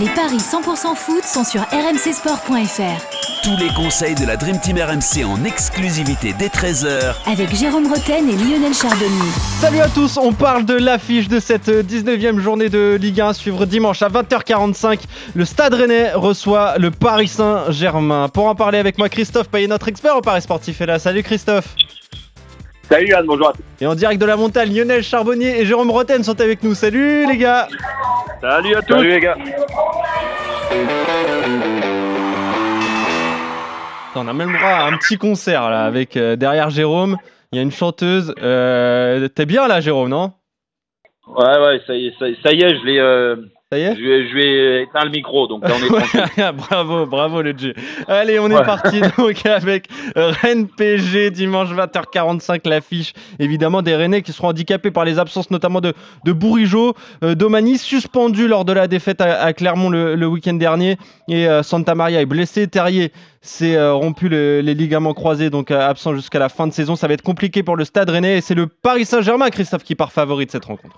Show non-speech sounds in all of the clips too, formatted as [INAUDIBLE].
Les paris 100% foot sont sur rmcsport.fr. Tous les conseils de la Dream Team RMC en exclusivité dès 13h Avec Jérôme Roten et Lionel Charbonnier. Salut à tous, on parle de l'affiche de cette 19e journée de Ligue 1 suivre dimanche à 20h45. Le Stade Rennais reçoit le Paris Saint-Germain. Pour en parler avec moi, Christophe Payet, notre expert au Paris Sportif est là. Salut Christophe. Salut Anne, bonjour à tous. Et en direct de la montagne, Lionel Charbonnier et Jérôme Roten sont avec nous. Salut les gars. Salut à tous. Salut les gars. On a même droit à un petit concert là avec euh, derrière Jérôme, il y a une chanteuse. Euh, T'es bien là Jérôme, non? Ouais ouais, ça y est, ça, y est, je l'ai euh, Ça y est je vais, je vais éteindre le micro, donc là on est tranquille. [LAUGHS] bravo, bravo le G. Allez, on est parti [LAUGHS] donc avec Rennes PSG dimanche 20h45 l'affiche. Évidemment des Rennais qui seront handicapés par les absences notamment de, de Bourigeau, euh, Domani suspendu lors de la défaite à, à Clermont le, le week-end dernier et euh, Santa Maria est blessé. Terrier s'est euh, rompu le- les ligaments croisés donc absent jusqu'à la fin de saison. Ça va être compliqué pour le Stade Rennais et c'est le Paris Saint-Germain Christophe qui part favori de cette rencontre.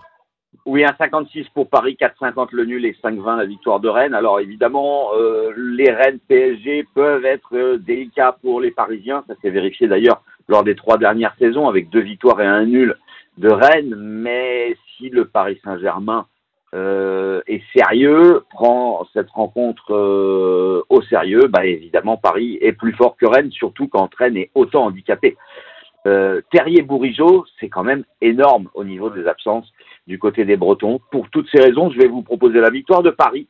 Oui, un 56 pour Paris, 4,50 le nul et 5,20 la victoire de Rennes. Alors évidemment, euh, les Rennes PSG peuvent être euh, délicats pour les Parisiens. Ça s'est vérifié d'ailleurs lors des trois dernières saisons avec deux victoires et un nul de Rennes. Mais si le Paris Saint-Germain euh, est sérieux, prend cette rencontre au sérieux, bah évidemment Paris est plus fort que Rennes, surtout quand Rennes est autant handicapé. Euh, Terrier-Bourigeau, c'est quand même énorme au niveau des absences du côté des Bretons. Pour toutes ces raisons, je vais vous proposer la victoire de Paris.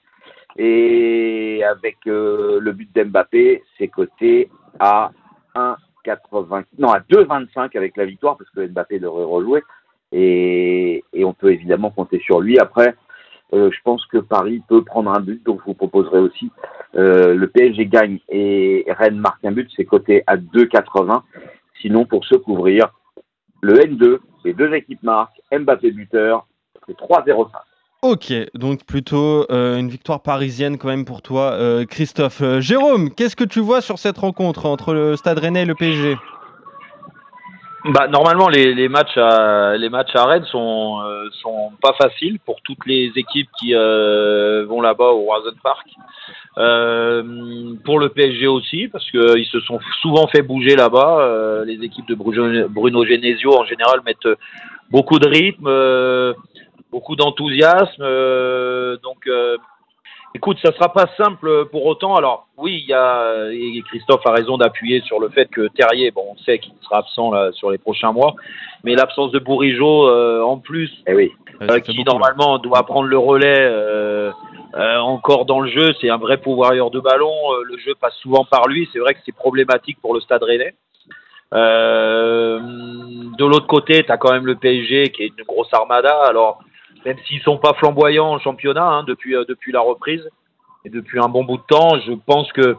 Et avec euh, le but d'Mbappé, c'est coté à 1,80, non à 2,25 avec la victoire parce que Mbappé devrait rejouer. Et, et on peut évidemment compter sur lui. Après, euh, je pense que Paris peut prendre un but, donc je vous proposerai aussi euh, le PSG gagne et Rennes marque un but, c'est coté à 2,80. Sinon, pour se couvrir, le N2, les deux équipes marquent, Mbappé buteur, c'est 3-0-5. Ok, donc plutôt euh, une victoire parisienne quand même pour toi, euh, Christophe. Euh, Jérôme, qu'est-ce que tu vois sur cette rencontre entre le Stade Rennais et le PSG Bah, normalement, les, les matchs à les matchs à Rennes sont euh, sont pas faciles pour toutes les équipes qui euh, vont là-bas au Roison Park. Euh, pour le PSG aussi, parce que ils se sont souvent fait bouger là-bas. Euh, les équipes de Bruno, Genesio en général mettent beaucoup de rythme, euh, beaucoup d'enthousiasme. euh, donc euh, Écoute, ça sera pas simple pour autant. Alors oui, il y a et Christophe a raison d'appuyer sur le fait que Terrier, bon, on sait qu'il sera absent là, sur les prochains mois, mais l'absence de Bourigeau euh, en plus, Eh oui. Ouais, ça euh, qui beaucoup, là. normalement doit prendre le relais euh, euh, encore dans le jeu, c'est un vrai pourvoyeur de ballon. euh, le jeu passe souvent par lui. C'est vrai que c'est problématique pour le Stade Rennais. Euh, de l'autre côté, tu as quand même le PSG qui est une grosse armada. Alors, même s'ils sont pas flamboyants en championnat hein, depuis, euh, depuis la reprise et depuis un bon bout de temps, je pense que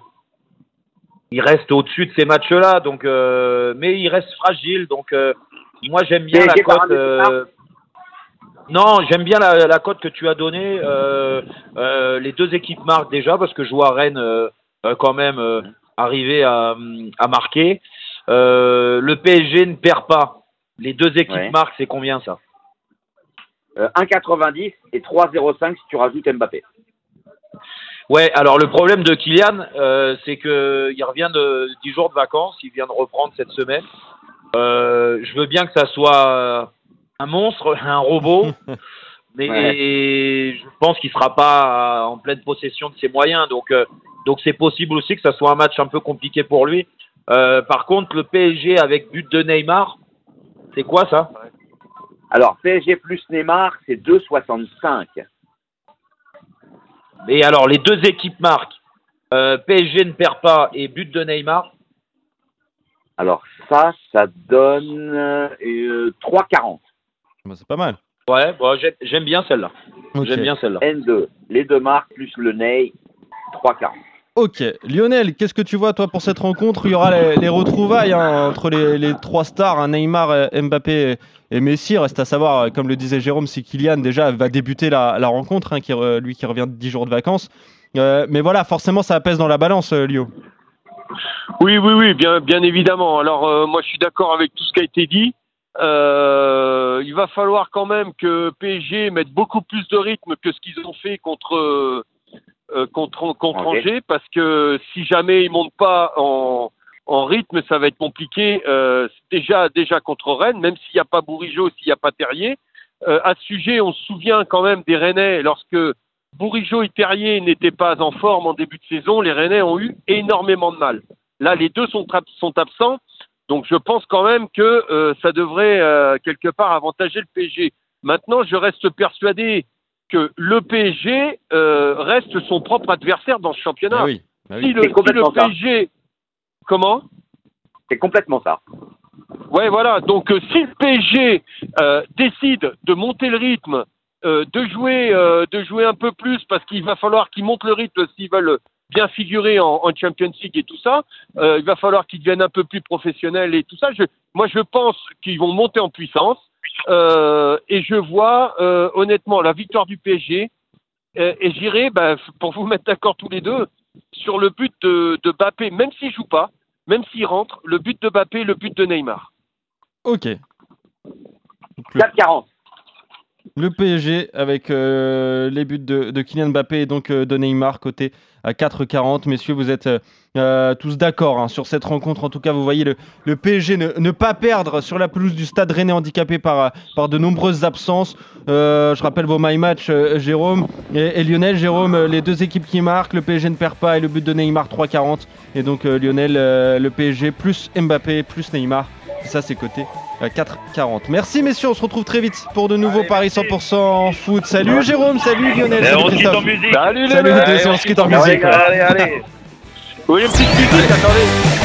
ils restent au-dessus de ces matchs-là. Donc, euh, mais ils restent fragiles. Donc, euh, moi, j'aime bien la cote. euh, non, j'aime bien la, la cote que tu as donnée. Euh, euh, les deux équipes marquent déjà parce que je vois Rennes quand même euh, arriver à, à marquer. Euh, le PSG ne perd pas. Les deux équipes Ouais. marquent, c'est combien ça? Euh, 1,90 et 3,05 si tu rajoutes Mbappé. Ouais, alors le problème de Kylian, euh, c'est que il revient de 10 jours de vacances, il vient de reprendre cette semaine. Euh, je veux bien que ça soit un monstre, [LAUGHS] un robot, [LAUGHS] mais je pense qu'il sera pas en pleine possession de ses moyens. Donc, euh, donc c'est possible aussi que ça soit un match un peu compliqué pour lui. Euh, par contre, le PSG avec but de Neymar, c'est quoi ça? Alors, PSG plus Neymar, c'est 2,65. Et alors, les deux équipes marquent. Euh, PSG ne perd pas et but de Neymar. Alors, ça, ça donne euh, 3,40. Bah, c'est pas mal. Ouais, j'ai- j'aime bien celle-là. J'aime bien celle-là. N2, les deux marques plus le Ney, 3,40. Ok, Lionel, qu'est-ce que tu vois toi pour cette rencontre? Il y aura les, les retrouvailles hein, entre les, trois stars, hein, Neymar, euh, Mbappé et, Messi. Reste à savoir, euh, comme le disait Jérôme, si Kylian déjà va débuter la, rencontre, hein, lui qui revient de 10 jours de vacances. Euh, mais voilà, forcément, ça pèse dans la balance, euh, Lio. Oui, oui, oui, bien, évidemment. Alors, moi, je suis d'accord avec tout ce qui a été dit. Il va falloir quand même que PSG mette beaucoup plus de rythme que ce qu'ils ont fait contre euh, contre, contre Angers. Angers, parce que si jamais ils montent pas en, en rythme, ça va être compliqué. Euh, déjà, déjà contre Rennes, même s'il n'y a pas Bourigeau, s'il n'y a pas Terrier. Euh, à ce sujet, on se souvient quand même des Rennais lorsque Bourigeau et Terrier n'étaient pas en forme en début de saison. Les Rennais ont eu énormément de mal. Là, les deux sont, sont absents. Donc, je pense quand même que euh, ça devrait euh, quelque part avantager le PSG. Maintenant, je reste persuadé que le PSG euh, reste son propre adversaire dans ce championnat. Ah oui. bah oui. Si le, si ça. PSG, comment? C'est complètement ça. Ouais, voilà. Donc, euh, si le PSG euh, décide de monter le rythme, euh, de jouer, euh, de jouer un peu plus, parce qu'il va falloir qu'ils montent le rythme s'ils veulent bien figurer en, en Champions League et tout ça, euh, il va falloir qu'ils deviennent un peu plus professionnels et tout ça. Je, moi, je pense qu'ils vont monter en puissance. Euh, et je vois euh, honnêtement la victoire du PSG. Euh, et j'irai, bah, pour vous [LAUGHS] mettre d'accord tous les deux, sur le but de, de Bappé, même s'il joue pas, même s'il rentre, le but de Bappé, le but de Neymar. Ok. Donc, le, 4,40. Le PSG avec euh, les buts de, Kylian Mbappé et donc euh, de Neymar côté à 4,40. Messieurs, vous êtes euh, tous d'accord hein, sur cette rencontre. En tout cas, vous voyez le, PSG ne, pas perdre sur la pelouse du stade rennais handicapé par, de nombreuses absences. Je rappelle vos my match, Jérôme et, Lionel. Jérôme, les deux équipes qui marquent, le PSG ne perd pas et le but de Neymar 3,40. Et donc Lionel, le PSG plus Mbappé plus Neymar. Ça, c'est côté 4,40. Merci messieurs, on se retrouve très vite pour de nouveaux paris 100% foot. Salut Jérôme, salut Lionel, salut Christophe. Salut les Salut, mecs on se quitte en Allez, musique. ouais. allez, allez. [LAUGHS] Oui, une petite musique, attendez